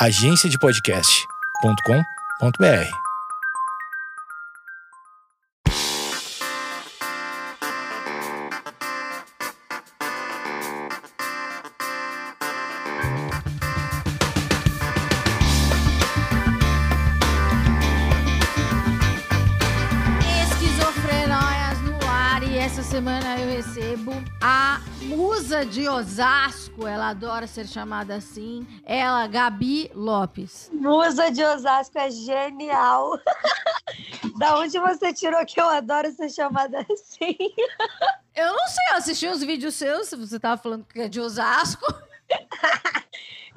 agenciadepodcast.com.br. Esquizofrenóias no ar e essa semana eu recebo a musa de Osasco, ela adora ser chamada assim, ela, Gabi Lopes. Musa de Osasco é genial. da onde você tirou que eu adoro ser chamada assim? Eu não sei, eu assisti uns vídeos seus, você tava falando que é de Osasco.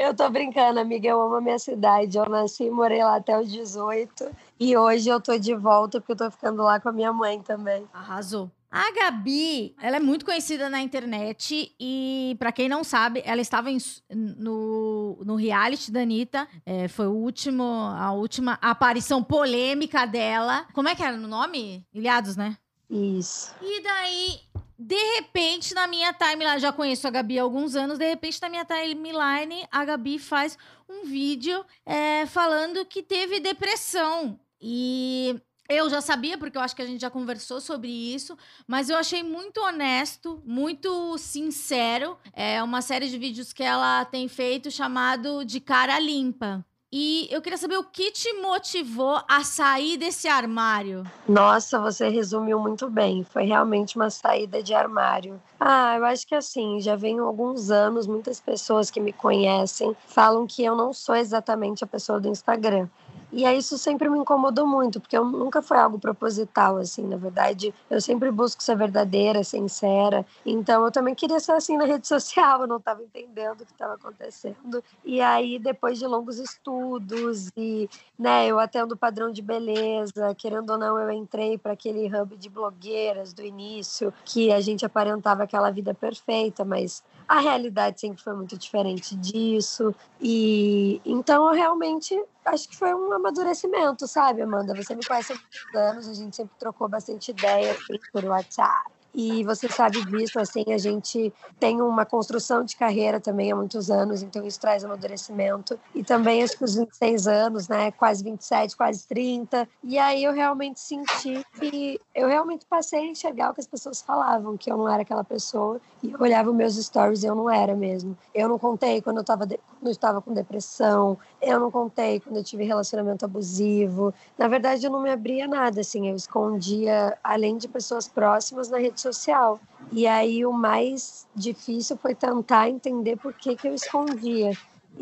Eu tô brincando, amiga. Eu amo a minha cidade. Eu nasci e morei lá até os 18. E hoje eu tô de volta porque eu tô ficando lá com a minha mãe também. Arrasou. A Gabi, ela é muito conhecida na internet e, pra quem não sabe, ela estava em- no, no reality da Anitta. É, foi o último, a última aparição polêmica dela. Como é que era o nome? Ilhados, né? Isso. E daí, de repente, na minha timeline, já conheço a Gabi há alguns anos, de repente, na minha timeline, a Gabi faz um vídeo é, falando que teve depressão. E eu já sabia, porque eu acho que a gente já conversou sobre isso, mas eu achei muito honesto, muito sincero. É uma série de vídeos que ela tem feito chamado de Cara Limpa. E eu queria saber o que te motivou a sair desse armário. Nossa, você resumiu muito bem. Foi realmente uma saída de armário. Ah, eu acho que assim, já vem alguns anos, muitas pessoas que me conhecem falam que eu não sou exatamente a pessoa do Instagram. E aí isso sempre me incomodou muito, porque eu nunca foi algo proposital, assim, na verdade, eu sempre busco ser verdadeira, sincera. Então eu também queria ser assim na rede social, eu não estava entendendo o que estava acontecendo. E aí, depois de longos estudos e né, eu atendo padrão de beleza, querendo ou não, eu entrei para aquele hub de blogueiras do início, que a gente aparentava aquela vida perfeita, mas a realidade sempre foi muito diferente disso. E então eu realmente acho que foi um amadurecimento, sabe, Amanda? Você me conhece há muitos anos, a gente sempre trocou bastante ideia por WhatsApp. E você sabe disso, assim, a gente tem uma construção de carreira também há muitos anos, então isso traz amadurecimento. E também acho que os 26 anos, né, quase 27, quase 30. E aí eu realmente senti que eu realmente passei a enxergar o que as pessoas falavam, que eu não era aquela pessoa. E eu olhava os meus stories e eu não era mesmo. Eu não contei quando eu estava de... quando eu estava com depressão, eu não contei quando eu tive relacionamento abusivo. Na verdade, eu não me abria nada, assim, eu escondia, além de pessoas próximas, na rede social. E aí o mais difícil foi tentar entender por que, que eu escondia.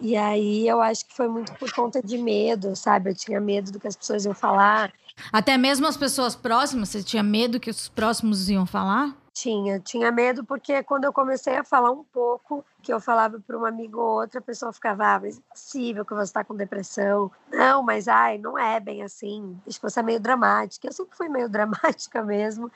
E aí eu acho que foi muito por conta de medo, sabe? Eu tinha medo do que as pessoas iam falar. Até mesmo as pessoas próximas, você tinha medo que os próximos iam falar? Tinha, tinha medo porque quando eu comecei a falar um pouco, que eu falava para um amigo ou outra, a pessoa ficava, ah, mas é possível que você está com depressão. Não, mas ai, não é bem assim. Acho que você é meio dramática. Eu sempre fui meio dramática mesmo.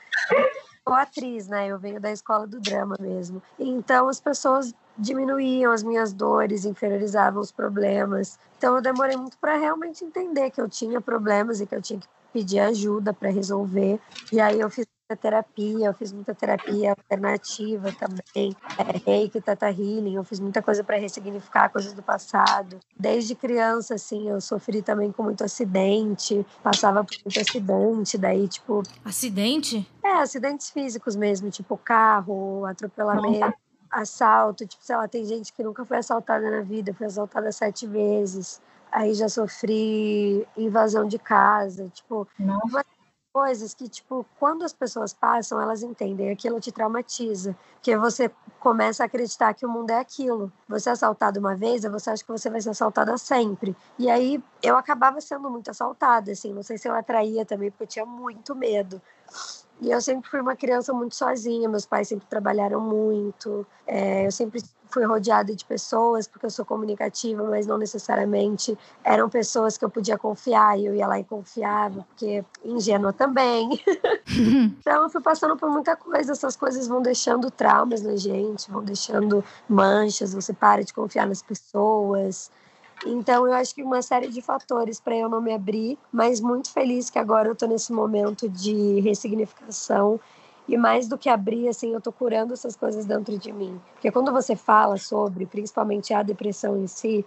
sou atriz, né? Eu venho da escola do drama mesmo. Então as pessoas diminuíam as minhas dores, inferiorizavam os problemas. Então eu demorei muito para realmente entender que eu tinha problemas e que eu tinha que pedir ajuda para resolver. E aí eu fiz terapia, eu fiz muita terapia alternativa também, é, reiki, tata healing, eu fiz muita coisa para ressignificar coisas do passado. Desde criança, assim, eu sofri também com muito acidente, passava por muito acidente, daí, tipo, Acidente? é, acidentes físicos mesmo, tipo carro, atropelamento, assalto. Tipo, sei lá, tem gente que nunca foi assaltada na vida, foi assaltada sete vezes. Aí já sofri invasão de casa, tipo, umas coisas que, tipo, quando as pessoas passam, elas entendem, aquilo te traumatiza. Porque você começa a acreditar que o mundo é aquilo. Você é assaltado uma vez, você acha que você vai ser assaltada sempre. E aí eu acabava sendo muito assaltada, assim, não sei se eu atraía também, porque eu tinha muito medo. E eu sempre fui uma criança muito sozinha, meus pais sempre trabalharam muito, é, eu sempre fui rodeada de pessoas, porque eu sou comunicativa, mas não necessariamente eram pessoas que eu podia confiar, e eu ia lá e confiava, porque ingênua também. então eu fui passando por muita coisa, essas coisas vão deixando traumas na gente, vão deixando manchas, você para de confiar nas pessoas. Então, eu acho que uma série de fatores para eu não me abrir, mas muito feliz que agora eu estou nesse momento de ressignificação. E mais do que abrir, assim, eu estou curando essas coisas dentro de mim. Porque quando você fala sobre, principalmente a depressão em si,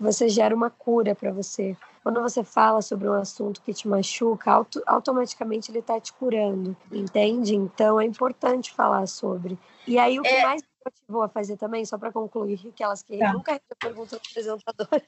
você gera uma cura para você. Quando você fala sobre um assunto que te machuca, auto, automaticamente ele está te curando, entende? Então é importante falar sobre. E aí o que é... mais me motivou a fazer também, só para concluir, aquelas que tá. nunca perguntam apresentadora,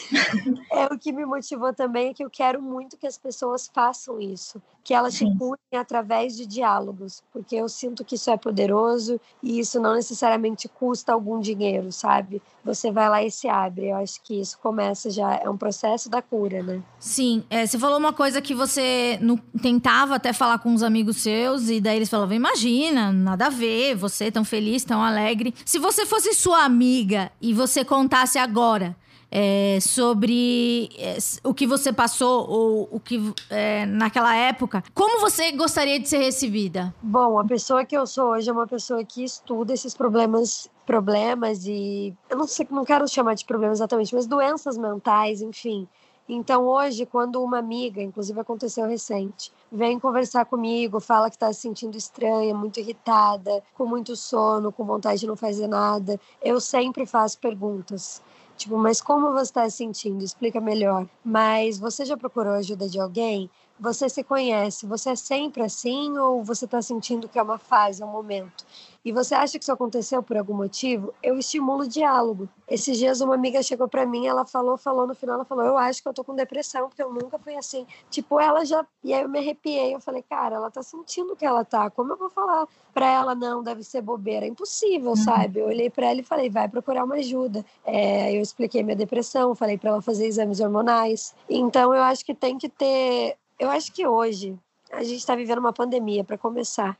é o que me motivou também é que eu quero muito que as pessoas façam isso, que elas Sim. se curem através de diálogos, porque eu sinto que isso é poderoso e isso não necessariamente custa algum dinheiro, sabe? Você vai lá e se abre. Eu acho que isso começa já é um processo da cura, né? Sim, é, você falou uma coisa que você não, tentava até falar com os amigos seus e daí eles falavam: "Imagina, nada a ver, você tão feliz, tão alegre. Se você fosse sua amiga e você contasse agora é, sobre é, o que você passou ou o que é, naquela época. Como você gostaria de ser recebida? Bom, a pessoa que eu sou hoje é uma pessoa que estuda esses problemas problemas e eu não sei, não quero chamar de problemas exatamente, mas doenças mentais, enfim. Então, hoje, quando uma amiga, inclusive aconteceu recente, vem conversar comigo, fala que está se sentindo estranha, muito irritada, com muito sono, com vontade de não fazer nada, eu sempre faço perguntas. Tipo, mas como você está se sentindo? Explica melhor. Mas você já procurou ajuda de alguém? Você se conhece? Você é sempre assim ou você está sentindo que é uma fase, é um momento? e você acha que isso aconteceu por algum motivo, eu estimulo o diálogo. Esses dias uma amiga chegou para mim, ela falou, falou no final, ela falou: "Eu acho que eu tô com depressão, porque eu nunca fui assim". Tipo, ela já, e aí eu me arrepiei, eu falei: "Cara, ela tá sentindo que ela tá. Como eu vou falar para ela não, deve ser bobeira, é impossível, uhum. sabe?". Eu olhei para ela e falei: "Vai procurar uma ajuda". É, eu expliquei minha depressão, falei para ela fazer exames hormonais. Então eu acho que tem que ter, eu acho que hoje a gente está vivendo uma pandemia para começar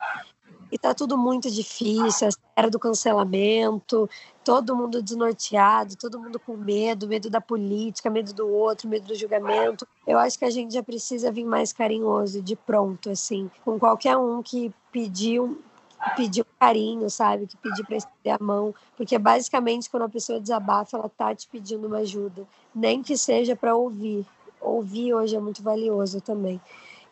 e tá tudo muito difícil, era do cancelamento, todo mundo desnorteado, todo mundo com medo, medo da política, medo do outro, medo do julgamento. Eu acho que a gente já precisa vir mais carinhoso, de pronto, assim, com qualquer um que pediu pedir um carinho, sabe? Que pedir para estender a mão, porque basicamente quando a pessoa desabafa, ela tá te pedindo uma ajuda, nem que seja para ouvir. Ouvir hoje é muito valioso também.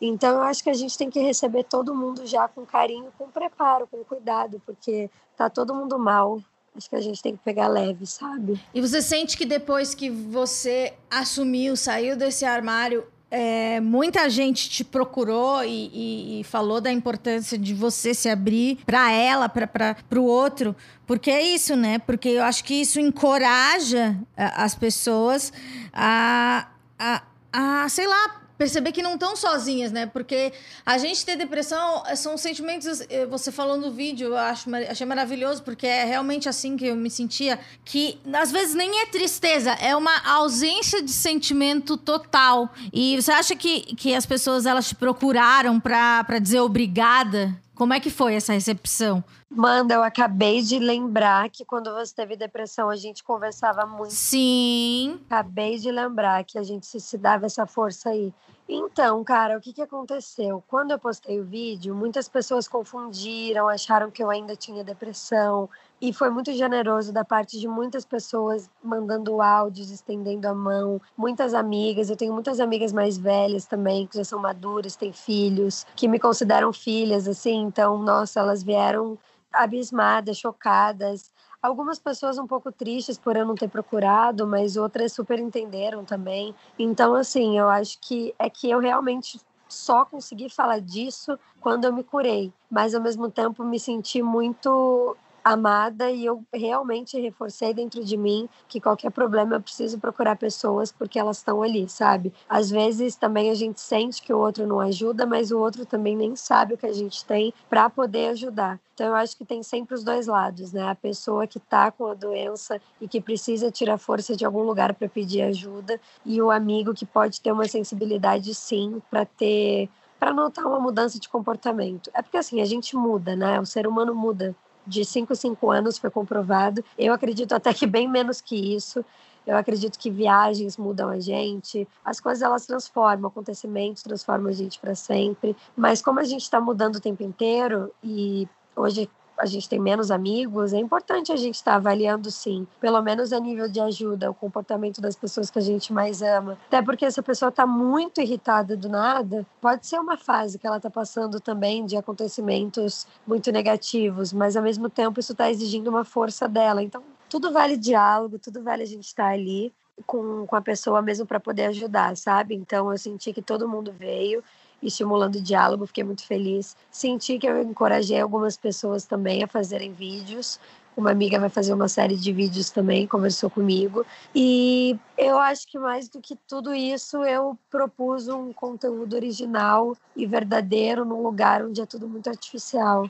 Então, eu acho que a gente tem que receber todo mundo já com carinho, com preparo, com cuidado, porque tá todo mundo mal. Acho que a gente tem que pegar leve, sabe? E você sente que depois que você assumiu, saiu desse armário, é, muita gente te procurou e, e, e, falou da importância de você se abrir para ela, para o outro, porque é isso, né? Porque eu acho que isso encoraja as pessoas a, a, a sei lá, perceber que não estão sozinhas, né? Porque a gente ter depressão eh, são sentimentos. Eh, você falou no vídeo, eu acho, achei maravilhoso, porque é realmente assim que eu me sentia. Que às vezes nem é tristeza, é uma ausência de sentimento total. E você acha que, que as pessoas elas te procuraram para dizer obrigada? Como é que foi essa recepção? Manda, eu acabei de lembrar que quando você teve depressão a gente conversava muito. Sim. Acabei de lembrar que a gente se dava essa força aí. Então, cara, o que, que aconteceu? Quando eu postei o vídeo, muitas pessoas confundiram, acharam que eu ainda tinha depressão. E foi muito generoso da parte de muitas pessoas mandando áudios, estendendo a mão. Muitas amigas, eu tenho muitas amigas mais velhas também, que já são maduras, têm filhos, que me consideram filhas, assim. Então, nossa, elas vieram abismadas, chocadas. Algumas pessoas um pouco tristes por eu não ter procurado, mas outras super entenderam também. Então, assim, eu acho que é que eu realmente só consegui falar disso quando eu me curei, mas ao mesmo tempo me senti muito amada e eu realmente reforcei dentro de mim que qualquer problema eu preciso procurar pessoas porque elas estão ali, sabe? Às vezes também a gente sente que o outro não ajuda, mas o outro também nem sabe o que a gente tem para poder ajudar. Então eu acho que tem sempre os dois lados, né? A pessoa que tá com a doença e que precisa tirar força de algum lugar para pedir ajuda e o amigo que pode ter uma sensibilidade sim para ter para notar uma mudança de comportamento. É porque assim, a gente muda, né? O ser humano muda de 5 a 5 anos foi comprovado. Eu acredito até que bem menos que isso. Eu acredito que viagens mudam a gente, as coisas elas transformam, acontecimentos transformam a gente para sempre. Mas como a gente está mudando o tempo inteiro e hoje a gente tem menos amigos, é importante a gente estar tá avaliando sim, pelo menos a nível de ajuda, o comportamento das pessoas que a gente mais ama. Até porque se a pessoa está muito irritada do nada, pode ser uma fase que ela está passando também de acontecimentos muito negativos, mas ao mesmo tempo isso está exigindo uma força dela. Então, tudo vale diálogo, tudo vale a gente estar tá ali com, com a pessoa mesmo para poder ajudar, sabe? Então eu senti que todo mundo veio estimulando o diálogo, fiquei muito feliz. Senti que eu encorajei algumas pessoas também a fazerem vídeos. Uma amiga vai fazer uma série de vídeos também, conversou comigo. E eu acho que mais do que tudo isso, eu propus um conteúdo original e verdadeiro num lugar onde é tudo muito artificial.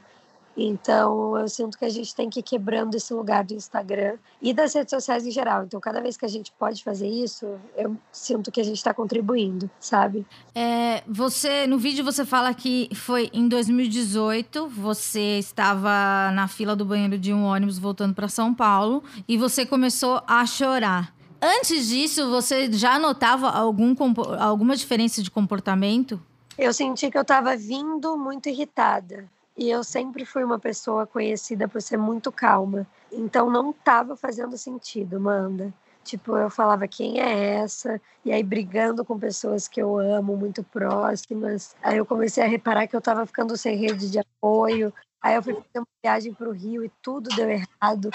Então, eu sinto que a gente tem que ir quebrando esse lugar do Instagram e das redes sociais em geral. Então, cada vez que a gente pode fazer isso, eu sinto que a gente está contribuindo, sabe? É, você, no vídeo, você fala que foi em 2018, você estava na fila do banheiro de um ônibus voltando para São Paulo e você começou a chorar. Antes disso, você já notava algum, alguma diferença de comportamento? Eu senti que eu estava vindo muito irritada e eu sempre fui uma pessoa conhecida por ser muito calma. Então não estava fazendo sentido, Manda. Tipo, eu falava quem é essa? E aí brigando com pessoas que eu amo, muito próximas. Aí eu comecei a reparar que eu estava ficando sem rede de apoio. Aí eu fui fazer uma viagem para o Rio e tudo deu errado.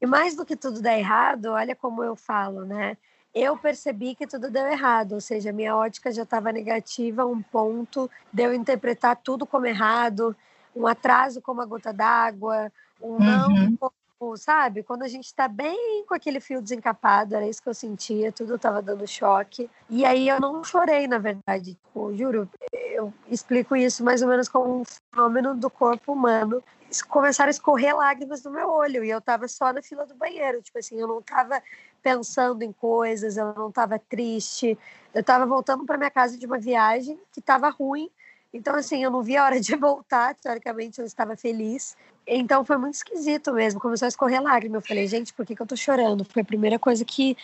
E mais do que tudo dar errado, olha como eu falo, né? eu percebi que tudo deu errado, ou seja, minha ótica já estava negativa um ponto de eu interpretar tudo como errado, um atraso como a gota d'água, um não uhum. como, sabe? Quando a gente está bem com aquele fio desencapado, era isso que eu sentia, tudo estava dando choque. E aí eu não chorei, na verdade. Tipo, juro, eu explico isso mais ou menos como um fenômeno do corpo humano. Começaram a escorrer lágrimas no meu olho e eu estava só na fila do banheiro. Tipo assim, eu não estava pensando em coisas, eu não estava triste. Eu estava voltando para minha casa de uma viagem que estava ruim então, assim, eu não vi a hora de voltar, teoricamente eu estava feliz. Então foi muito esquisito mesmo, começou a escorrer lágrima. Eu falei, gente, por que, que eu tô chorando? Foi a primeira coisa que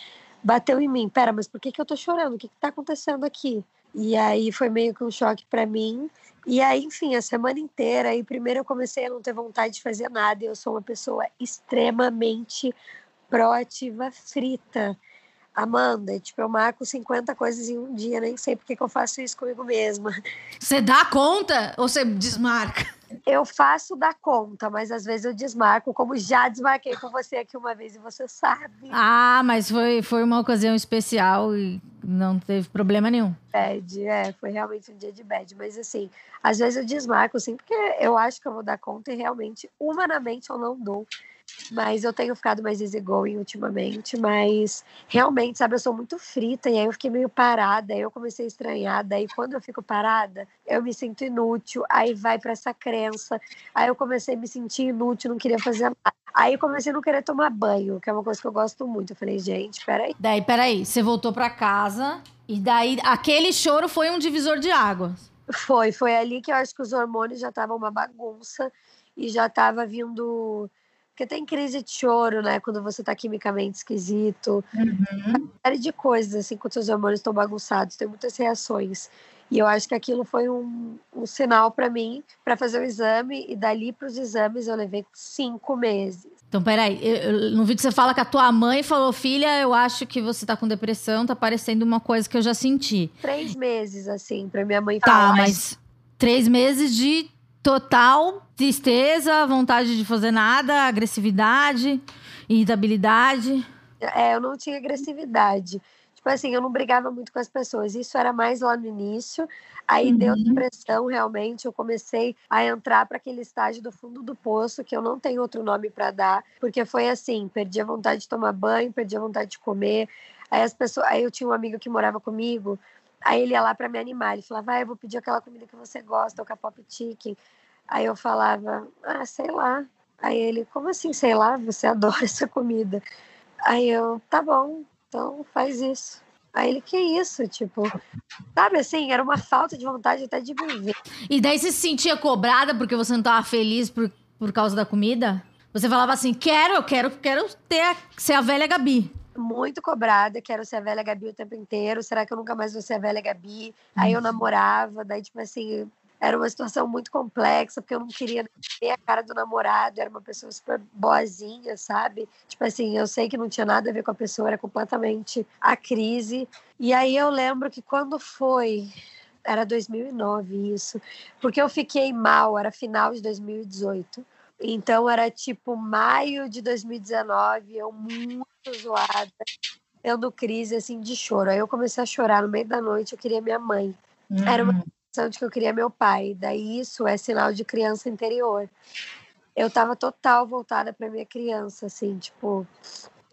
bateu em mim. Pera, mas por que, que eu tô chorando? O que, que tá acontecendo aqui? E aí foi meio que um choque para mim. E aí, enfim, a semana inteira, aí primeiro eu comecei a não ter vontade de fazer nada. Eu sou uma pessoa extremamente proativa, frita. Amanda, tipo, eu marco 50 coisas em um dia, nem sei porque que eu faço isso comigo mesma. Você dá conta ou você desmarca? Eu faço da conta, mas às vezes eu desmarco, como já desmarquei com você aqui uma vez e você sabe. Ah, mas foi, foi uma ocasião especial e não teve problema nenhum. Bad, é, foi realmente um dia de bad. Mas assim, às vezes eu desmarco, assim, porque eu acho que eu vou dar conta e realmente, humanamente, eu não dou mas eu tenho ficado mais easygoing ultimamente, mas realmente, sabe, eu sou muito frita e aí eu fiquei meio parada, aí eu comecei a estranhar, daí quando eu fico parada, eu me sinto inútil, aí vai para essa crença, aí eu comecei a me sentir inútil, não queria fazer nada. Aí eu comecei a não querer tomar banho, que é uma coisa que eu gosto muito. Eu falei, gente, peraí. Daí, peraí, você voltou para casa e daí aquele choro foi um divisor de águas. Foi, foi ali que eu acho que os hormônios já estavam uma bagunça e já tava vindo porque tem crise de choro, né? Quando você tá quimicamente esquisito. Uhum. Uma série de coisas, assim, quando seus hormônios estão bagunçados. Tem muitas reações. E eu acho que aquilo foi um, um sinal para mim para fazer o exame. E dali para os exames eu levei cinco meses. Então, peraí. Eu, no vídeo você fala que a tua mãe falou: Filha, eu acho que você tá com depressão, tá parecendo uma coisa que eu já senti. Três meses, assim, para minha mãe tá, falar. Tá, mas três meses de total tristeza, vontade de fazer nada, agressividade, irritabilidade. É, eu não tinha agressividade. Tipo assim, eu não brigava muito com as pessoas. Isso era mais lá no início. Aí uhum. deu depressão, realmente. Eu comecei a entrar para aquele estágio do fundo do poço, que eu não tenho outro nome para dar, porque foi assim: perdi a vontade de tomar banho, perdi a vontade de comer. Aí as pessoas, aí eu tinha um amigo que morava comigo. Aí ele ia lá para me animar. Ele falava, vai, eu vou pedir aquela comida que você gosta, o capop chicken. Aí eu falava, ah, sei lá. Aí ele, como assim, sei lá? Você adora essa comida. Aí eu, tá bom, então faz isso. Aí ele, que isso? Tipo, sabe assim, era uma falta de vontade até de viver. E daí você se sentia cobrada porque você não estava feliz por, por causa da comida? Você falava assim, quero, eu quero, quero ter, ser a velha Gabi muito cobrada, quero ser a velha Gabi o tempo inteiro. Será que eu nunca mais vou ser a velha Gabi? Aí eu uhum. namorava, daí, tipo assim, era uma situação muito complexa, porque eu não queria ver a cara do namorado, era uma pessoa super boazinha, sabe? Tipo assim, eu sei que não tinha nada a ver com a pessoa, era completamente a crise. E aí eu lembro que quando foi era 2009 isso, porque eu fiquei mal, era final de 2018. Então era tipo maio de 2019, eu muito zoada. tendo crise assim de choro. Aí eu comecei a chorar no meio da noite, eu queria minha mãe. Uhum. Era uma sensação de que eu queria meu pai. Daí isso é sinal de criança interior. Eu tava total voltada para minha criança, assim, tipo,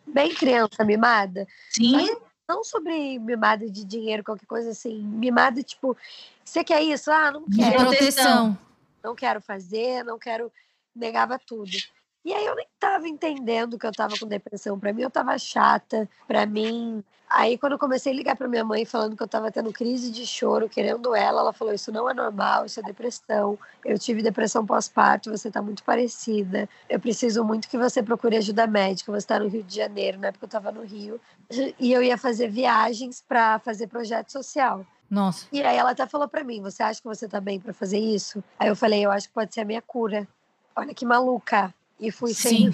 bem criança mimada. Sim. Não sobre mimada de dinheiro, qualquer coisa assim. Mimada, tipo, você quer isso? Ah, não quero. De proteção. Não quero fazer, não quero. Negava tudo. E aí eu nem tava entendendo que eu tava com depressão. Para mim eu tava chata, para mim. Aí quando eu comecei a ligar para minha mãe falando que eu tava tendo crise de choro, querendo ela, ela falou: "Isso não é normal, isso é depressão. Eu tive depressão pós-parto, você tá muito parecida. Eu preciso muito que você procure ajuda médica. Você tá no Rio de Janeiro, na época eu tava no Rio, e eu ia fazer viagens para fazer projeto social. Nossa. E aí ela até falou para mim: "Você acha que você tá bem para fazer isso?" Aí eu falei: "Eu acho que pode ser a minha cura." Olha que maluca. E fui sem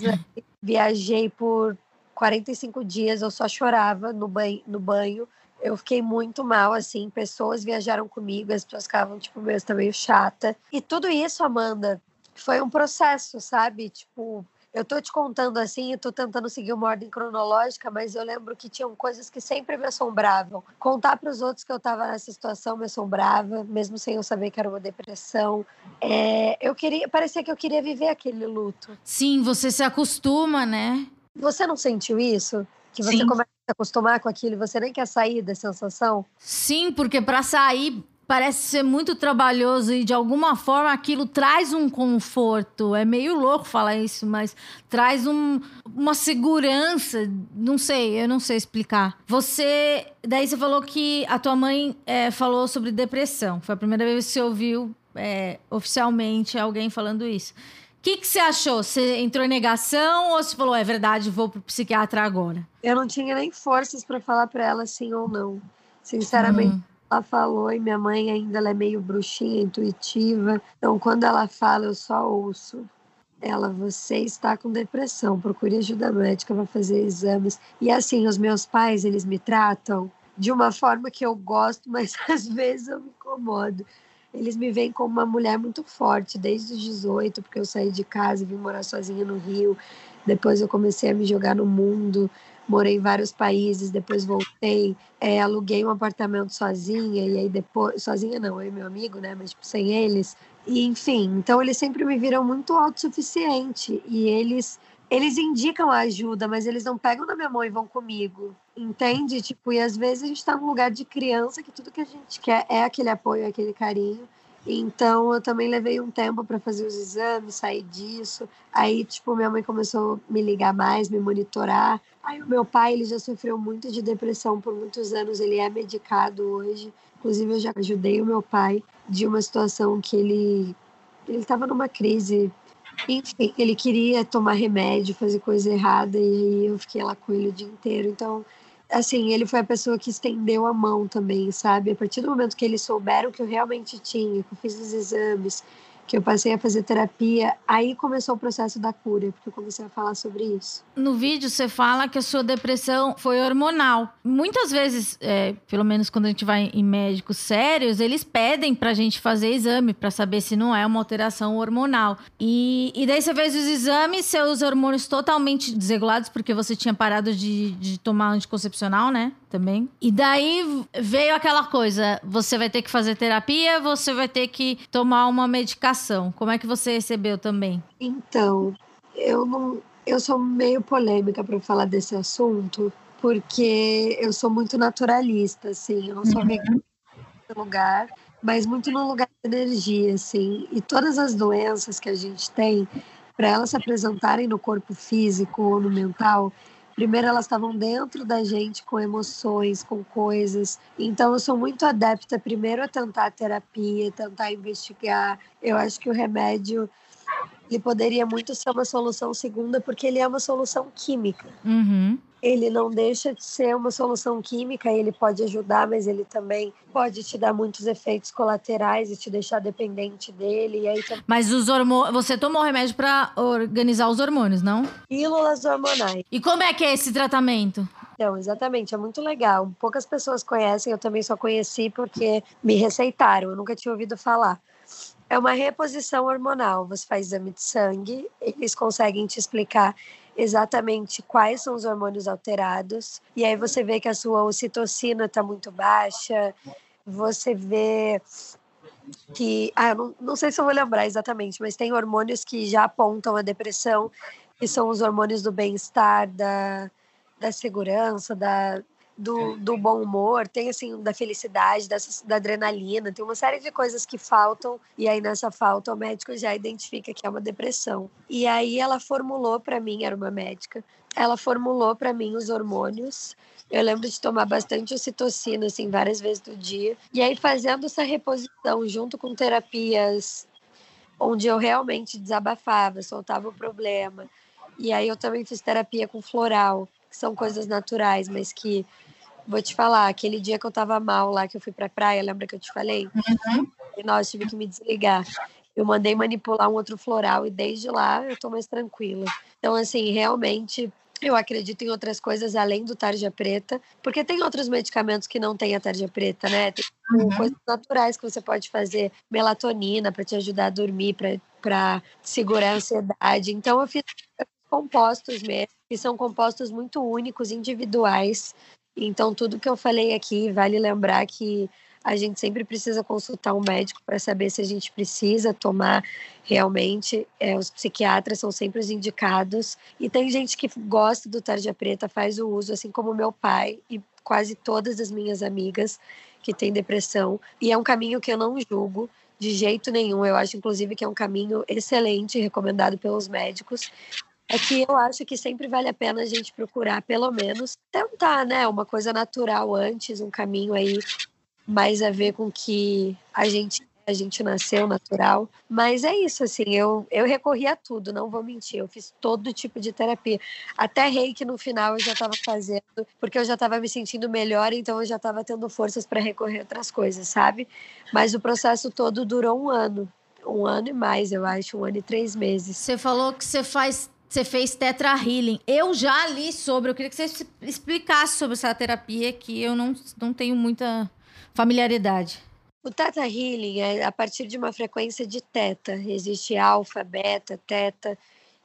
viajei por 45 dias, eu só chorava no banho, no banho. Eu fiquei muito mal, assim, pessoas viajaram comigo, as pessoas ficavam, tipo, meu, tá meio chata. E tudo isso, Amanda, foi um processo, sabe? Tipo, eu tô te contando assim, eu tô tentando seguir uma ordem cronológica, mas eu lembro que tinham coisas que sempre me assombravam. Contar para os outros que eu estava nessa situação me assombrava, mesmo sem eu saber que era uma depressão. É, eu queria, parecia que eu queria viver aquele luto. Sim, você se acostuma, né? Você não sentiu isso? Que você Sim. começa a se acostumar com aquilo e você nem quer sair da sensação? Sim, porque para sair parece ser muito trabalhoso e de alguma forma aquilo traz um conforto. É meio louco falar isso, mas traz um, uma segurança. Não sei, eu não sei explicar. Você. Daí você falou que a tua mãe é, falou sobre depressão. Foi a primeira vez que você ouviu é, oficialmente alguém falando isso. O que, que você achou? Você entrou em negação ou você falou, é verdade, vou pro psiquiatra agora? Eu não tinha nem forças para falar para ela sim ou não. Sinceramente. Hum ela falou e minha mãe ainda é meio bruxinha, intuitiva. Então, quando ela fala, eu só ouço. Ela, você está com depressão, procure ajuda médica para fazer exames. E assim, os meus pais, eles me tratam de uma forma que eu gosto, mas às vezes eu me incomodo. Eles me veem como uma mulher muito forte, desde os 18, porque eu saí de casa e vim morar sozinha no Rio. Depois eu comecei a me jogar no mundo morei em vários países, depois voltei, é, aluguei um apartamento sozinha, e aí depois, sozinha não, eu e meu amigo, né, mas tipo, sem eles, e enfim, então eles sempre me viram muito autossuficiente, e eles, eles indicam a ajuda, mas eles não pegam na minha mão e vão comigo, entende? Tipo, e às vezes a gente tá num lugar de criança que tudo que a gente quer é aquele apoio, aquele carinho, então eu também levei um tempo para fazer os exames, sair disso. Aí, tipo, minha mãe começou a me ligar mais, me monitorar. Aí o meu pai, ele já sofreu muito de depressão por muitos anos, ele é medicado hoje. Inclusive eu já ajudei o meu pai de uma situação que ele ele estava numa crise. Enfim, ele queria tomar remédio, fazer coisa errada e aí eu fiquei lá com ele o dia inteiro. Então, assim, ele foi a pessoa que estendeu a mão também, sabe? A partir do momento que eles souberam que eu realmente tinha, que eu fiz os exames, que eu passei a fazer terapia, aí começou o processo da cura, porque eu comecei a falar sobre isso. No vídeo você fala que a sua depressão foi hormonal. Muitas vezes, é, pelo menos quando a gente vai em médicos sérios, eles pedem pra gente fazer exame para saber se não é uma alteração hormonal. E, e daí você fez os exames, seus hormônios totalmente desregulados, porque você tinha parado de, de tomar anticoncepcional, né? também. E daí veio aquela coisa: você vai ter que fazer terapia, você vai ter que tomar uma medicação. Como é que você recebeu também? Então, eu não. Eu sou meio polêmica para falar desse assunto, porque eu sou muito naturalista, assim. Eu não sou uhum. no lugar, mas muito no lugar de energia, assim. E todas as doenças que a gente tem, para elas se apresentarem no corpo físico ou no mental, Primeiro, elas estavam dentro da gente com emoções, com coisas. Então, eu sou muito adepta, primeiro, a tentar terapia, tentar investigar. Eu acho que o remédio ele poderia muito ser uma solução segunda, porque ele é uma solução química. Uhum. Ele não deixa de ser uma solução química, ele pode ajudar, mas ele também pode te dar muitos efeitos colaterais e te deixar dependente dele. E aí Mas os hormônios. Você tomou remédio para organizar os hormônios, não? Pílulas hormonais. E como é que é esse tratamento? Então, exatamente, é muito legal. Poucas pessoas conhecem, eu também só conheci porque me receitaram, eu nunca tinha ouvido falar. É uma reposição hormonal. Você faz exame de sangue, eles conseguem te explicar exatamente quais são os hormônios alterados. E aí você vê que a sua ocitocina está muito baixa, você vê que. Ah, não, não sei se eu vou lembrar exatamente, mas tem hormônios que já apontam a depressão, que são os hormônios do bem-estar, da, da segurança, da, do, do bom humor, tem assim, da felicidade, dessa, da adrenalina, tem uma série de coisas que faltam, e aí nessa falta o médico já identifica que é uma depressão. E aí ela formulou para mim, era uma médica, ela formulou para mim os hormônios. Eu lembro de tomar bastante ocitocina, assim, várias vezes do dia. E aí, fazendo essa reposição junto com terapias onde eu realmente desabafava, soltava o problema. E aí eu também fiz terapia com floral, que são coisas naturais, mas que vou te falar, aquele dia que eu tava mal lá, que eu fui pra praia, lembra que eu te falei? Uhum. E nós tive que me desligar. Eu mandei manipular um outro floral e desde lá eu tô mais tranquila. Então, assim, realmente eu acredito em outras coisas além do tarja preta, porque tem outros medicamentos que não têm a tarja preta, né? Tem uhum. coisas naturais que você pode fazer, melatonina para te ajudar a dormir, para segurar a ansiedade. Então eu fiz compostos mesmo, que são compostos muito únicos, individuais. Então tudo que eu falei aqui, vale lembrar que a gente sempre precisa consultar um médico para saber se a gente precisa tomar realmente. É, os psiquiatras são sempre os indicados. E tem gente que gosta do tarja preta, faz o uso, assim como meu pai e quase todas as minhas amigas que têm depressão. E é um caminho que eu não julgo de jeito nenhum. Eu acho, inclusive, que é um caminho excelente, recomendado pelos médicos. É que eu acho que sempre vale a pena a gente procurar, pelo menos, tentar, né? Uma coisa natural antes, um caminho aí mais a ver com que a gente a gente nasceu natural. Mas é isso, assim, eu, eu recorri a tudo, não vou mentir. Eu fiz todo tipo de terapia. Até reiki no final eu já estava fazendo, porque eu já estava me sentindo melhor, então eu já estava tendo forças para recorrer a outras coisas, sabe? Mas o processo todo durou um ano. Um ano e mais, eu acho, um ano e três meses. Você falou que você faz você fez Tetra Healing. Eu já li sobre, eu queria que você explicasse sobre essa terapia que eu não, não tenho muita familiaridade? O Theta Healing é a partir de uma frequência de teta. Existe alfa, beta, teta.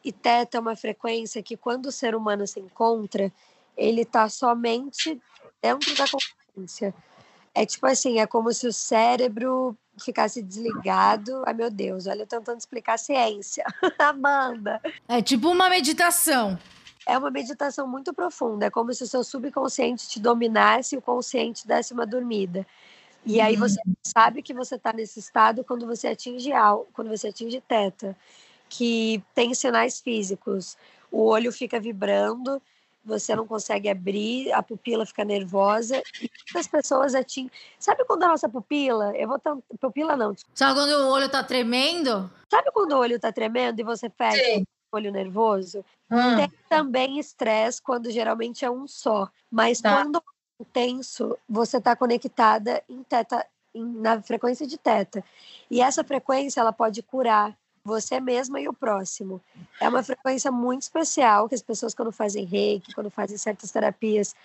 E teta é uma frequência que, quando o ser humano se encontra, ele está somente dentro da consciência. É tipo assim, é como se o cérebro ficasse desligado. Ai, meu Deus, olha, eu tentando explicar a ciência. Amanda. É tipo uma meditação. É uma meditação muito profunda. É como se o seu subconsciente te dominasse e o consciente desse uma dormida. E aí você uhum. sabe que você está nesse estado quando você atinge algo, quando você atinge teta, que tem sinais físicos. O olho fica vibrando, você não consegue abrir, a pupila fica nervosa. E muitas pessoas atingem. Sabe quando a nossa pupila? Eu vou tentar. Pupila não. Sabe quando o olho tá tremendo? Sabe quando o olho tá tremendo e você fecha Sim. o olho nervoso? Hum. Tem também estresse quando geralmente é um só. Mas tá. quando tenso, você está conectada em teta, na frequência de teta. E essa frequência ela pode curar você mesma e o próximo. É uma frequência muito especial que as pessoas quando fazem reiki, quando fazem certas terapias,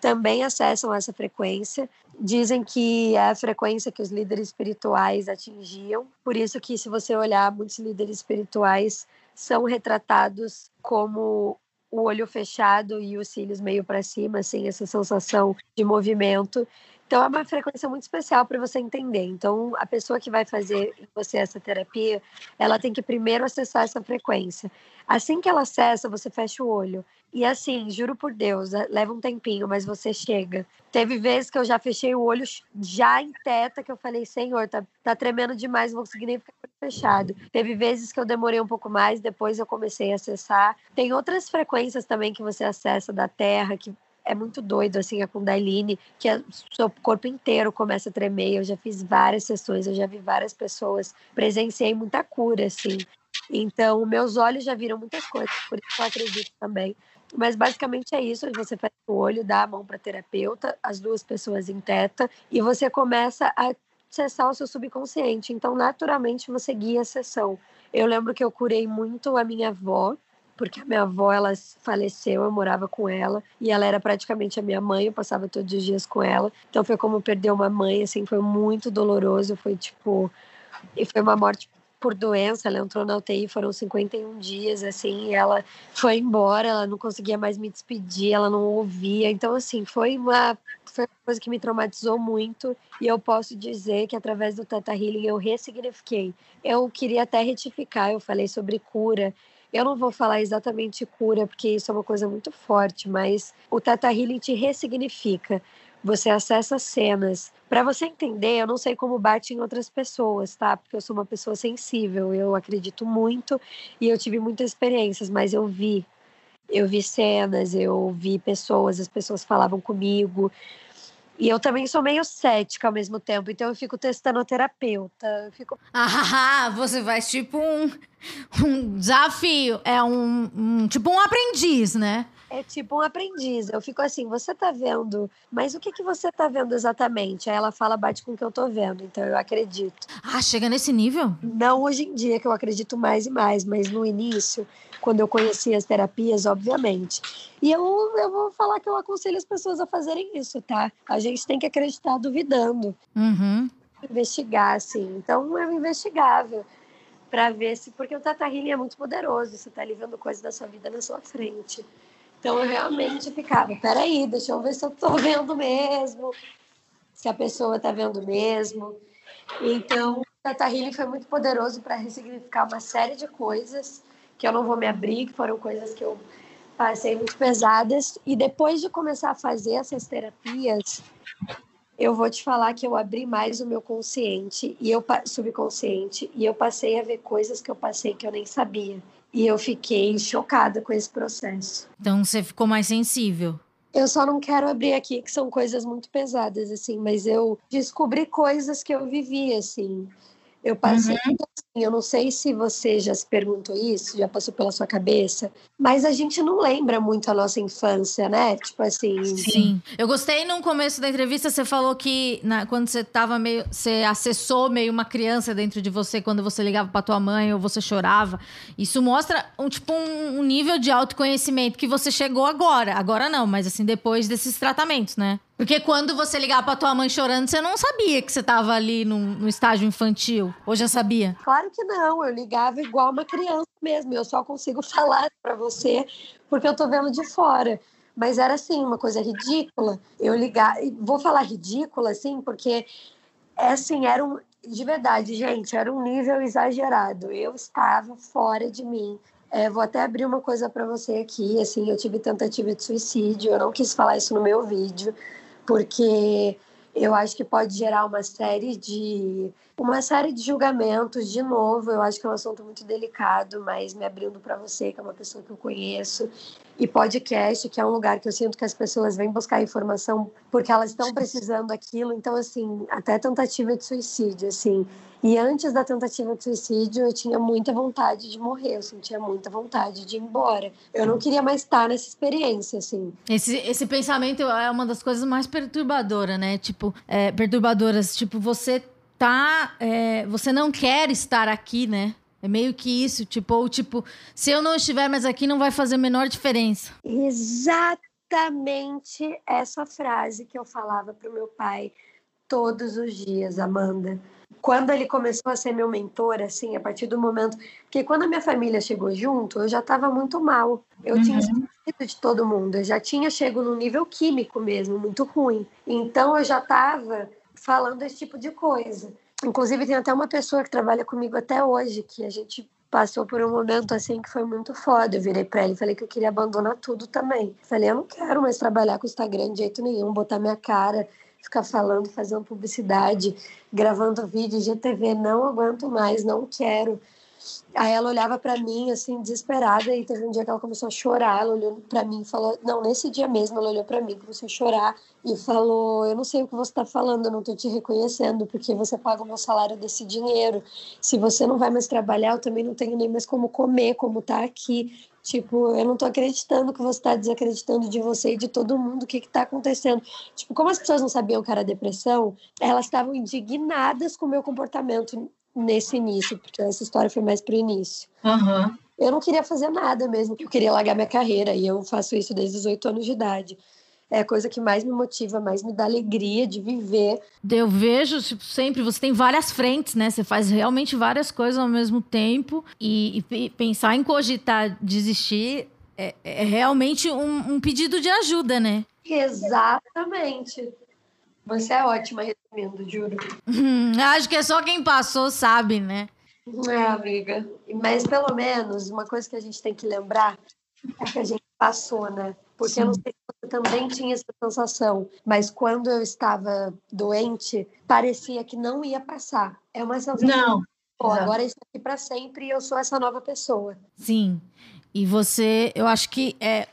também acessam essa frequência. Dizem que é a frequência que os líderes espirituais atingiam. Por isso que se você olhar, muitos líderes espirituais são retratados como o olho fechado e os cílios meio para cima, assim, essa sensação de movimento. Então é uma frequência muito especial para você entender. Então a pessoa que vai fazer você essa terapia, ela tem que primeiro acessar essa frequência. Assim que ela acessa, você fecha o olho. E assim, juro por Deus, é, leva um tempinho, mas você chega. Teve vezes que eu já fechei o olho já em teta, que eu falei, Senhor, tá, tá tremendo demais, não vou conseguir nem ficar fechado. Teve vezes que eu demorei um pouco mais, depois eu comecei a acessar. Tem outras frequências também que você acessa da Terra, que é muito doido, assim, a Kundalini, que o seu corpo inteiro começa a tremer. Eu já fiz várias sessões, eu já vi várias pessoas, presenciei muita cura, assim. Então, meus olhos já viram muitas coisas, por isso eu acredito também. Mas basicamente é isso: você fecha o olho, dá a mão para terapeuta, as duas pessoas em teta, e você começa a acessar o seu subconsciente. Então, naturalmente, você guia a sessão. Eu lembro que eu curei muito a minha avó, porque a minha avó ela faleceu, eu morava com ela e ela era praticamente a minha mãe, eu passava todos os dias com ela. Então foi como perder uma mãe, assim, foi muito doloroso, foi tipo e foi uma morte por doença, ela entrou na UTI, foram 51 dias, assim, ela foi embora, ela não conseguia mais me despedir, ela não ouvia, então, assim, foi uma, foi uma coisa que me traumatizou muito, e eu posso dizer que através do Teta Healing eu ressignifiquei. Eu queria até retificar, eu falei sobre cura, eu não vou falar exatamente cura, porque isso é uma coisa muito forte, mas o Teta Healing te ressignifica. Você acessa cenas. Para você entender, eu não sei como bate em outras pessoas, tá? Porque eu sou uma pessoa sensível, eu acredito muito e eu tive muitas experiências, mas eu vi. Eu vi cenas, eu vi pessoas, as pessoas falavam comigo. E eu também sou meio cética ao mesmo tempo, então eu fico testando a terapeuta. Eu fico... Ah, você faz tipo um, um desafio, é um, um tipo um aprendiz, né? É tipo um aprendiz. Eu fico assim, você tá vendo, mas o que que você tá vendo exatamente? Aí ela fala, bate com o que eu tô vendo, então eu acredito. Ah, chega nesse nível? Não hoje em dia, que eu acredito mais e mais, mas no início, quando eu conheci as terapias, obviamente. E eu, eu vou falar que eu aconselho as pessoas a fazerem isso, tá? A gente tem que acreditar duvidando. Uhum. Investigar, assim. Então, é investigável para ver se. Porque o Tata Healing é muito poderoso, você tá ali vendo coisas da sua vida na sua frente. Então eu realmente ficava, peraí, deixa eu ver se eu estou vendo mesmo, se a pessoa está vendo mesmo. Então, Tata Healing foi muito poderoso para ressignificar uma série de coisas que eu não vou me abrir, que foram coisas que eu passei muito pesadas. E depois de começar a fazer essas terapias, eu vou te falar que eu abri mais o meu consciente e eu subconsciente e eu passei a ver coisas que eu passei que eu nem sabia. E eu fiquei chocada com esse processo. Então você ficou mais sensível. Eu só não quero abrir aqui, que são coisas muito pesadas, assim, mas eu descobri coisas que eu vivi, assim. Eu passei, uhum. assim, eu não sei se você já se perguntou isso, já passou pela sua cabeça, mas a gente não lembra muito a nossa infância, né? Tipo assim. Sim. Eu gostei no começo da entrevista, você falou que na, quando você tava meio. Você acessou meio uma criança dentro de você quando você ligava pra tua mãe ou você chorava. Isso mostra um, tipo, um, um nível de autoconhecimento que você chegou agora. Agora não, mas assim, depois desses tratamentos, né? Porque quando você ligava pra tua mãe chorando, você não sabia que você tava ali no, no estágio infantil. Ou já sabia? Claro que não. Eu ligava igual uma criança mesmo. Eu só consigo falar para você porque eu tô vendo de fora. Mas era assim, uma coisa ridícula. Eu ligar, vou falar ridícula assim, porque é assim, era um de verdade, gente, era um nível exagerado. Eu estava fora de mim. É, vou até abrir uma coisa para você aqui. Assim, eu tive tentativa de suicídio. Eu não quis falar isso no meu vídeo, porque eu acho que pode gerar uma série de uma série de julgamentos de novo. Eu acho que é um assunto muito delicado, mas me abrindo para você, que é uma pessoa que eu conheço, e podcast, que é um lugar que eu sinto que as pessoas vêm buscar informação porque elas estão precisando daquilo. Então, assim, até tentativa de suicídio, assim. E antes da tentativa de suicídio, eu tinha muita vontade de morrer, eu sentia muita vontade de ir embora. Eu não queria mais estar nessa experiência, assim. Esse, esse pensamento é uma das coisas mais perturbadoras, né? Tipo, é, perturbadoras. Tipo, você tá. É, você não quer estar aqui, né? É meio que isso, tipo, ou tipo, se eu não estiver mais aqui, não vai fazer a menor diferença. Exatamente essa frase que eu falava pro meu pai todos os dias, Amanda. Quando ele começou a ser meu mentor, assim, a partir do momento. Porque quando a minha família chegou junto, eu já estava muito mal. Eu uhum. tinha esquecido de todo mundo. Eu já tinha chego num nível químico mesmo, muito ruim. Então eu já estava falando esse tipo de coisa. Inclusive, tem até uma pessoa que trabalha comigo até hoje, que a gente passou por um momento assim que foi muito foda. Eu virei pra ele e falei que eu queria abandonar tudo também. Falei, eu não quero mais trabalhar com o Instagram de jeito nenhum, botar minha cara, ficar falando, fazendo publicidade, gravando vídeo, GTV, não aguento mais, não quero. Aí ela olhava para mim, assim, desesperada, e teve um dia que ela começou a chorar. Ela olhou para mim e falou: Não, nesse dia mesmo, ela olhou para mim, começou a chorar e falou: Eu não sei o que você está falando, eu não estou te reconhecendo, porque você paga o meu salário desse dinheiro. Se você não vai mais trabalhar, eu também não tenho nem mais como comer, como tá aqui. Tipo, eu não tô acreditando que você tá desacreditando de você e de todo mundo. O que que tá acontecendo? Tipo, como as pessoas não sabiam que era depressão, elas estavam indignadas com o meu comportamento nesse início, porque essa história foi mais pro início. Uhum. Eu não queria fazer nada mesmo, eu queria largar minha carreira, e eu faço isso desde os oito anos de idade. é a coisa que mais me motiva, mais me dá alegria de viver. Eu vejo tipo, sempre, você tem várias frentes, né? Você faz realmente várias coisas ao mesmo tempo e, e pensar em cogitar desistir é, é realmente um, um, pedido de ajuda, né? Exatamente. Você é ótima resumindo, juro. Hum, acho que é só quem passou sabe, né? É, amiga. Mas pelo menos uma coisa que a gente tem que lembrar é que a gente passou, né? Porque Sim. eu não sei se você também tinha essa sensação, mas quando eu estava doente, parecia que não ia passar. É uma sensação. Não. Pô, agora isso aqui para sempre e eu sou essa nova pessoa. Sim. E você, eu acho que é,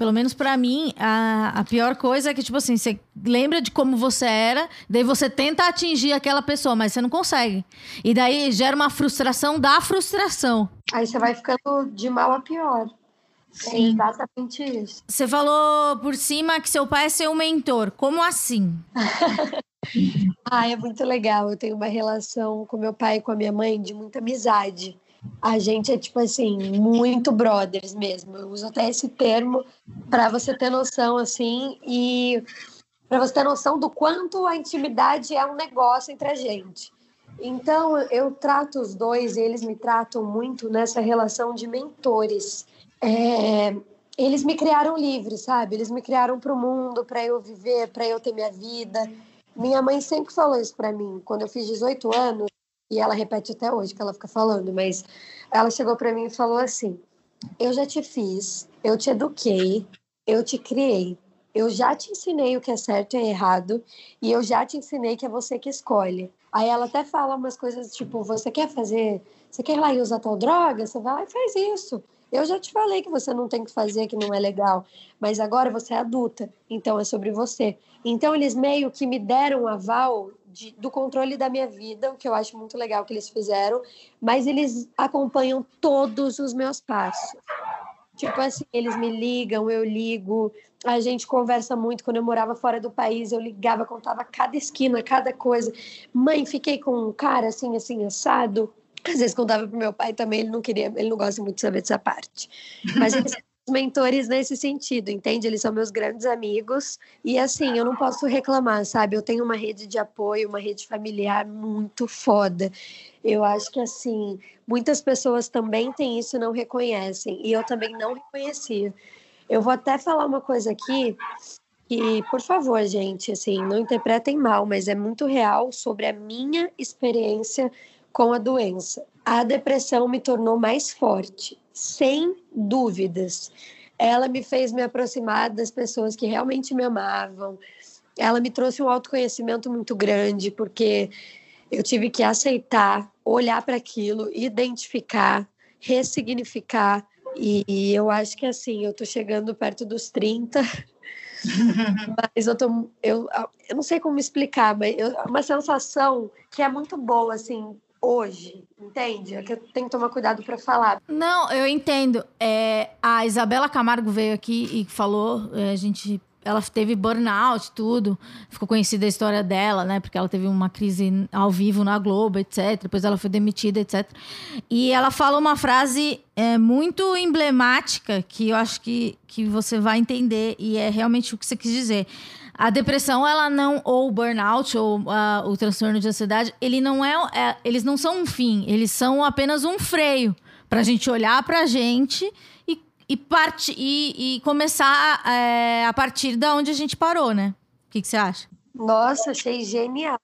pelo menos para mim, a, a pior coisa é que, tipo assim, você lembra de como você era, daí você tenta atingir aquela pessoa, mas você não consegue. E daí gera uma frustração da frustração. Aí você vai ficando de mal a pior. É Sim. É exatamente isso. Você falou por cima que seu pai é seu mentor. Como assim? ah, é muito legal. Eu tenho uma relação com meu pai e com a minha mãe de muita amizade. A gente é tipo assim, muito brothers mesmo. Eu uso até esse termo para você ter noção assim e para você ter noção do quanto a intimidade é um negócio entre a gente. Então, eu trato os dois, eles me tratam muito nessa relação de mentores é, eles me criaram livre, sabe? Eles me criaram para o mundo, para eu viver, para eu ter minha vida. Minha mãe sempre falou isso para mim. Quando eu fiz 18 anos, e ela repete até hoje que ela fica falando, mas ela chegou para mim e falou assim: Eu já te fiz, eu te eduquei, eu te criei. Eu já te ensinei o que é certo e errado, e eu já te ensinei que é você que escolhe. Aí ela até fala umas coisas tipo: Você quer fazer, você quer ir lá e usar tal droga? Você vai lá e faz isso. Eu já te falei que você não tem que fazer, que não é legal, mas agora você é adulta, então é sobre você. Então eles meio que me deram um aval de, do controle da minha vida, o que eu acho muito legal que eles fizeram, mas eles acompanham todos os meus passos. Tipo assim, eles me ligam, eu ligo, a gente conversa muito. Quando eu morava fora do país, eu ligava, contava cada esquina, cada coisa. Mãe, fiquei com um cara assim, assim, assado às vezes contava pro meu pai também, ele não queria, ele não gosta muito de saber dessa parte. Mas eles são mentores nesse sentido, entende? Eles são meus grandes amigos e assim, eu não posso reclamar, sabe? Eu tenho uma rede de apoio, uma rede familiar muito foda. Eu acho que assim, muitas pessoas também têm isso e não reconhecem, e eu também não reconhecia. Eu vou até falar uma coisa aqui que, por favor, gente, assim, não interpretem mal, mas é muito real sobre a minha experiência com a doença. A depressão me tornou mais forte, sem dúvidas. Ela me fez me aproximar das pessoas que realmente me amavam. Ela me trouxe um autoconhecimento muito grande, porque eu tive que aceitar, olhar para aquilo, identificar, ressignificar. E, e, eu acho que assim, eu tô chegando perto dos 30, mas eu tô. Eu, eu não sei como explicar, mas eu, uma sensação que é muito boa, assim, hoje, entende? É que eu tenho que tomar cuidado para falar. Não, eu entendo. É, a Isabela Camargo veio aqui e falou, é, a gente ela teve burnout, tudo. Ficou conhecida a história dela, né? Porque ela teve uma crise ao vivo na Globo, etc. Depois ela foi demitida, etc. E ela fala uma frase é, muito emblemática que eu acho que, que você vai entender e é realmente o que você quis dizer. A depressão, ela não, ou o burnout, ou uh, o transtorno de ansiedade, ele não é, é, eles não são um fim, eles são apenas um freio para a gente olhar para a gente e, e, part, e, e começar é, a partir da onde a gente parou, né? O que, que você acha? Nossa, achei genial.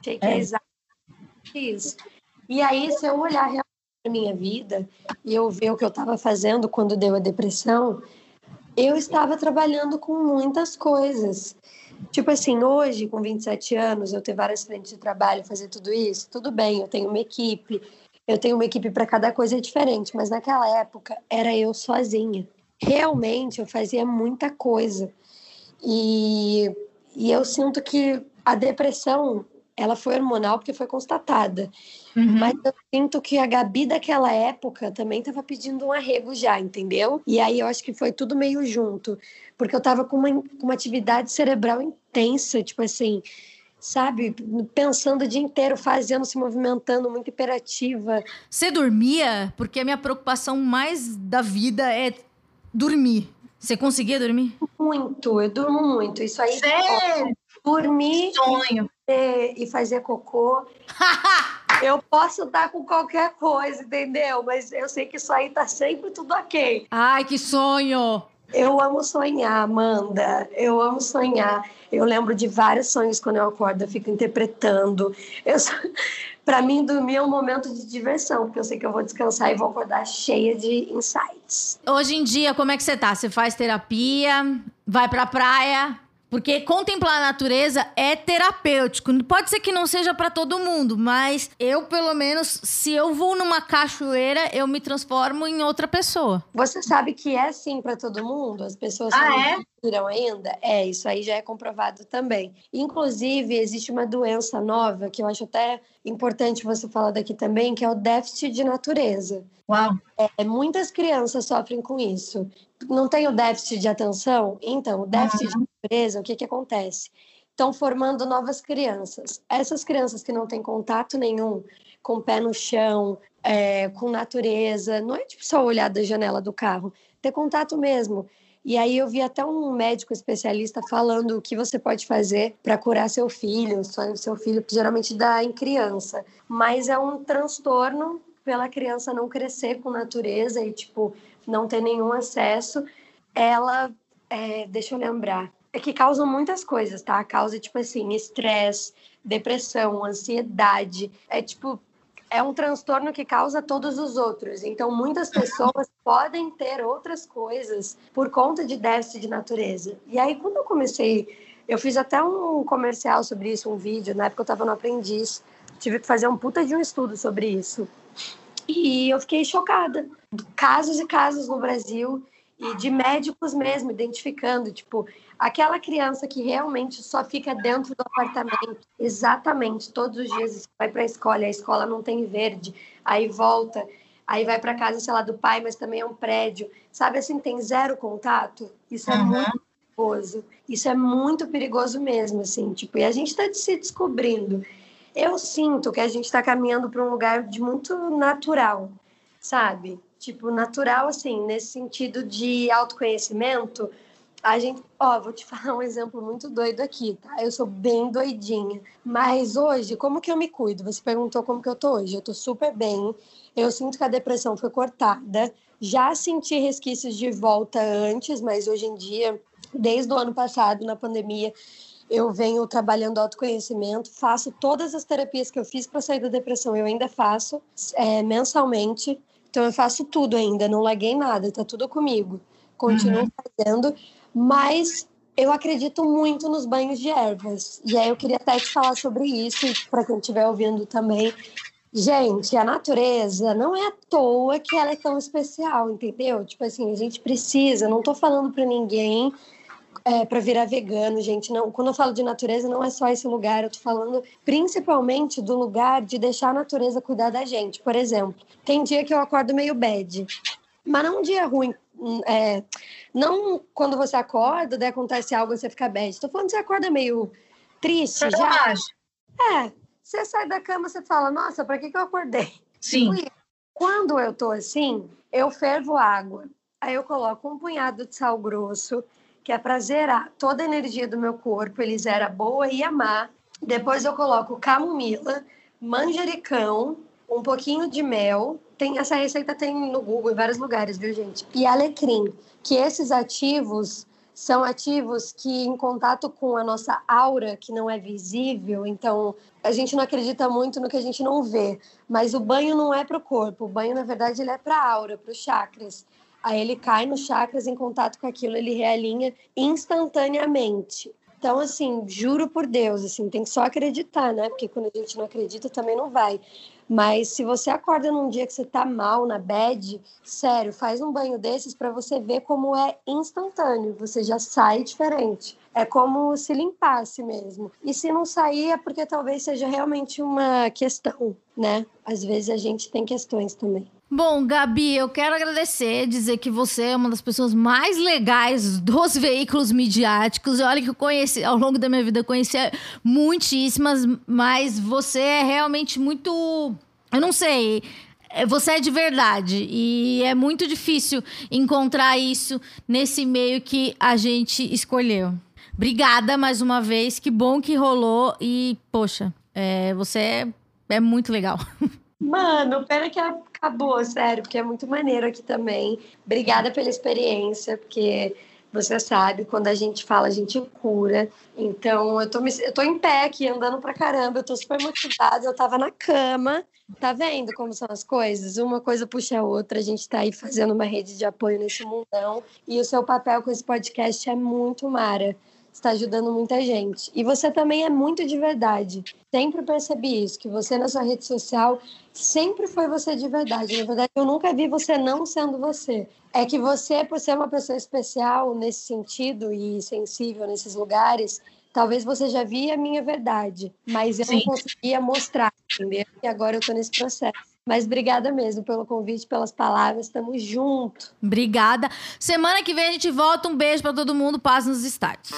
Achei que é, é exatamente isso. E aí, se eu olhar realmente para minha vida e eu ver o que eu estava fazendo quando deu a depressão, eu estava trabalhando com muitas coisas. Tipo assim, hoje, com 27 anos, eu ter várias frentes de trabalho, fazer tudo isso, tudo bem, eu tenho uma equipe, eu tenho uma equipe para cada coisa diferente, mas naquela época era eu sozinha. Realmente eu fazia muita coisa. E, e eu sinto que a depressão, ela foi hormonal porque foi constatada. Uhum. Mas eu sinto que a Gabi daquela época também estava pedindo um arrego já, entendeu? E aí eu acho que foi tudo meio junto porque eu estava com uma, uma atividade cerebral intensa, tipo assim, sabe, pensando o dia inteiro, fazendo, se movimentando, muito imperativa. Você dormia? Porque a minha preocupação mais da vida é dormir. Você conseguia dormir? Muito, eu durmo muito. Isso aí. Sério? Dormir Sonho. e, fazer cocô. eu posso estar com qualquer coisa, entendeu? Mas eu sei que isso aí tá sempre tudo ok. Ai, que sonho! Eu amo sonhar, Amanda. Eu amo sonhar. Eu lembro de vários sonhos quando eu acordo, eu fico interpretando. Eu Para mim, dormir é um momento de diversão, porque eu sei que eu vou descansar e vou acordar cheia de insights. Hoje em dia, como é que você tá? Você faz terapia? Vai pra praia? Porque contemplar a natureza é terapêutico. Pode ser que não seja para todo mundo, mas eu, pelo menos, se eu vou numa cachoeira, eu me transformo em outra pessoa. Você sabe que é sim para todo mundo? As pessoas ah, é? Viram ainda? É, isso aí já é comprovado também. Inclusive, existe uma doença nova que eu acho até importante você falar daqui também, que é o déficit de natureza. Uau! É, muitas crianças sofrem com isso. Não tem o déficit de atenção? Então, o déficit uhum. de natureza, o que, que acontece? Estão formando novas crianças. Essas crianças que não têm contato nenhum com o pé no chão, é, com natureza, não é tipo só olhar da janela do carro, ter contato mesmo. E aí eu vi até um médico especialista falando o que você pode fazer para curar seu filho, seu filho, que geralmente dá em criança. Mas é um transtorno pela criança não crescer com natureza e, tipo, não ter nenhum acesso, ela, é, deixa eu lembrar, é que causa muitas coisas, tá? Causa, tipo assim, estresse, depressão, ansiedade. É, tipo, é um transtorno que causa todos os outros. Então, muitas pessoas podem ter outras coisas por conta de déficit de natureza. E aí, quando eu comecei, eu fiz até um comercial sobre isso, um vídeo, na época eu estava no Aprendiz, tive que fazer um puta de um estudo sobre isso. E eu fiquei chocada. Casos e casos no Brasil e de médicos mesmo identificando, tipo, aquela criança que realmente só fica dentro do apartamento, exatamente, todos os dias vai para a escola, a escola não tem verde, aí volta, aí vai para casa, sei lá, do pai, mas também é um prédio, sabe assim, tem zero contato. Isso é uhum. muito perigoso. Isso é muito perigoso mesmo, assim, tipo, e a gente está se descobrindo eu sinto que a gente está caminhando para um lugar de muito natural, sabe? Tipo, natural, assim, nesse sentido de autoconhecimento. A gente, ó, vou te falar um exemplo muito doido aqui, tá? Eu sou bem doidinha. Mas hoje, como que eu me cuido? Você perguntou como que eu tô hoje. Eu tô super bem. Eu sinto que a depressão foi cortada. Já senti resquícios de volta antes, mas hoje em dia, desde o ano passado, na pandemia, eu venho trabalhando autoconhecimento, faço todas as terapias que eu fiz para sair da depressão, eu ainda faço é, mensalmente. Então eu faço tudo ainda, não larguei nada, tá tudo comigo. Continuo uhum. fazendo, mas eu acredito muito nos banhos de ervas. E aí eu queria até te falar sobre isso, para quem estiver ouvindo também. Gente, a natureza não é à toa que ela é tão especial, entendeu? Tipo assim, a gente precisa, não tô falando para ninguém é, para virar vegano, gente. Não, quando eu falo de natureza, não é só esse lugar. Eu tô falando principalmente do lugar de deixar a natureza cuidar da gente. Por exemplo, tem dia que eu acordo meio bad, mas não um dia ruim. Hum, é, não quando você acorda, daí acontece algo você fica bad. Tô falando que você acorda meio triste já. É, você sai da cama, você fala, nossa, para que, que eu acordei? Sim. Quando eu tô assim, eu fervo água. Aí eu coloco um punhado de sal grosso, que é para zerar toda a energia do meu corpo, ele zera boa e amar. Depois eu coloco camomila, manjericão, um pouquinho de mel. Tem essa receita tem no Google em vários lugares, viu, gente? E alecrim, que esses ativos são ativos que em contato com a nossa aura, que não é visível, então a gente não acredita muito no que a gente não vê, mas o banho não é para o corpo, o banho na verdade ele é para a aura, para os chakras. Aí ele cai nos chakras em contato com aquilo, ele realinha instantaneamente. Então, assim, juro por Deus, assim, tem que só acreditar, né? Porque quando a gente não acredita, também não vai. Mas se você acorda num dia que você tá mal, na bed, sério, faz um banho desses para você ver como é instantâneo, você já sai diferente. É como se limpasse mesmo. E se não sair, é porque talvez seja realmente uma questão, né? Às vezes a gente tem questões também. Bom, Gabi, eu quero agradecer, dizer que você é uma das pessoas mais legais dos veículos midiáticos. Olha que eu conheci, ao longo da minha vida, conheci muitíssimas, mas você é realmente muito. Eu não sei. é, você é de verdade e é muito difícil encontrar isso nesse meio que a gente escolheu. Obrigada mais uma vez, que bom que rolou e, poxa, é, você é, é muito legal. Mano, pena que acabou, sério, porque é muito maneiro aqui também. Obrigada pela experiência, porque você sabe, quando a gente fala, a gente cura. Então, eu tô, me, eu tô em pé aqui, andando pra caramba, eu tô super motivada. Eu tava na cama, tá vendo como são as coisas? Uma coisa puxa a outra, a gente tá aí fazendo uma rede de apoio nesse mundão. E o seu papel com esse podcast é muito mara está ajudando muita gente. E você também é muito de verdade. Sempre percebi isso, que você na sua rede social sempre foi você de verdade. Na verdade, eu nunca vi você não sendo você. É que você, por ser uma pessoa especial nesse sentido e sensível nesses lugares, talvez você já via a minha verdade, mas eu Sim. não conseguia mostrar, entendeu? E agora eu estou nesse processo. Mas obrigada mesmo pelo convite, pelas palavras. Tamo junto. Obrigada. Semana que vem a gente volta. Um beijo para todo mundo. Paz nos estádios.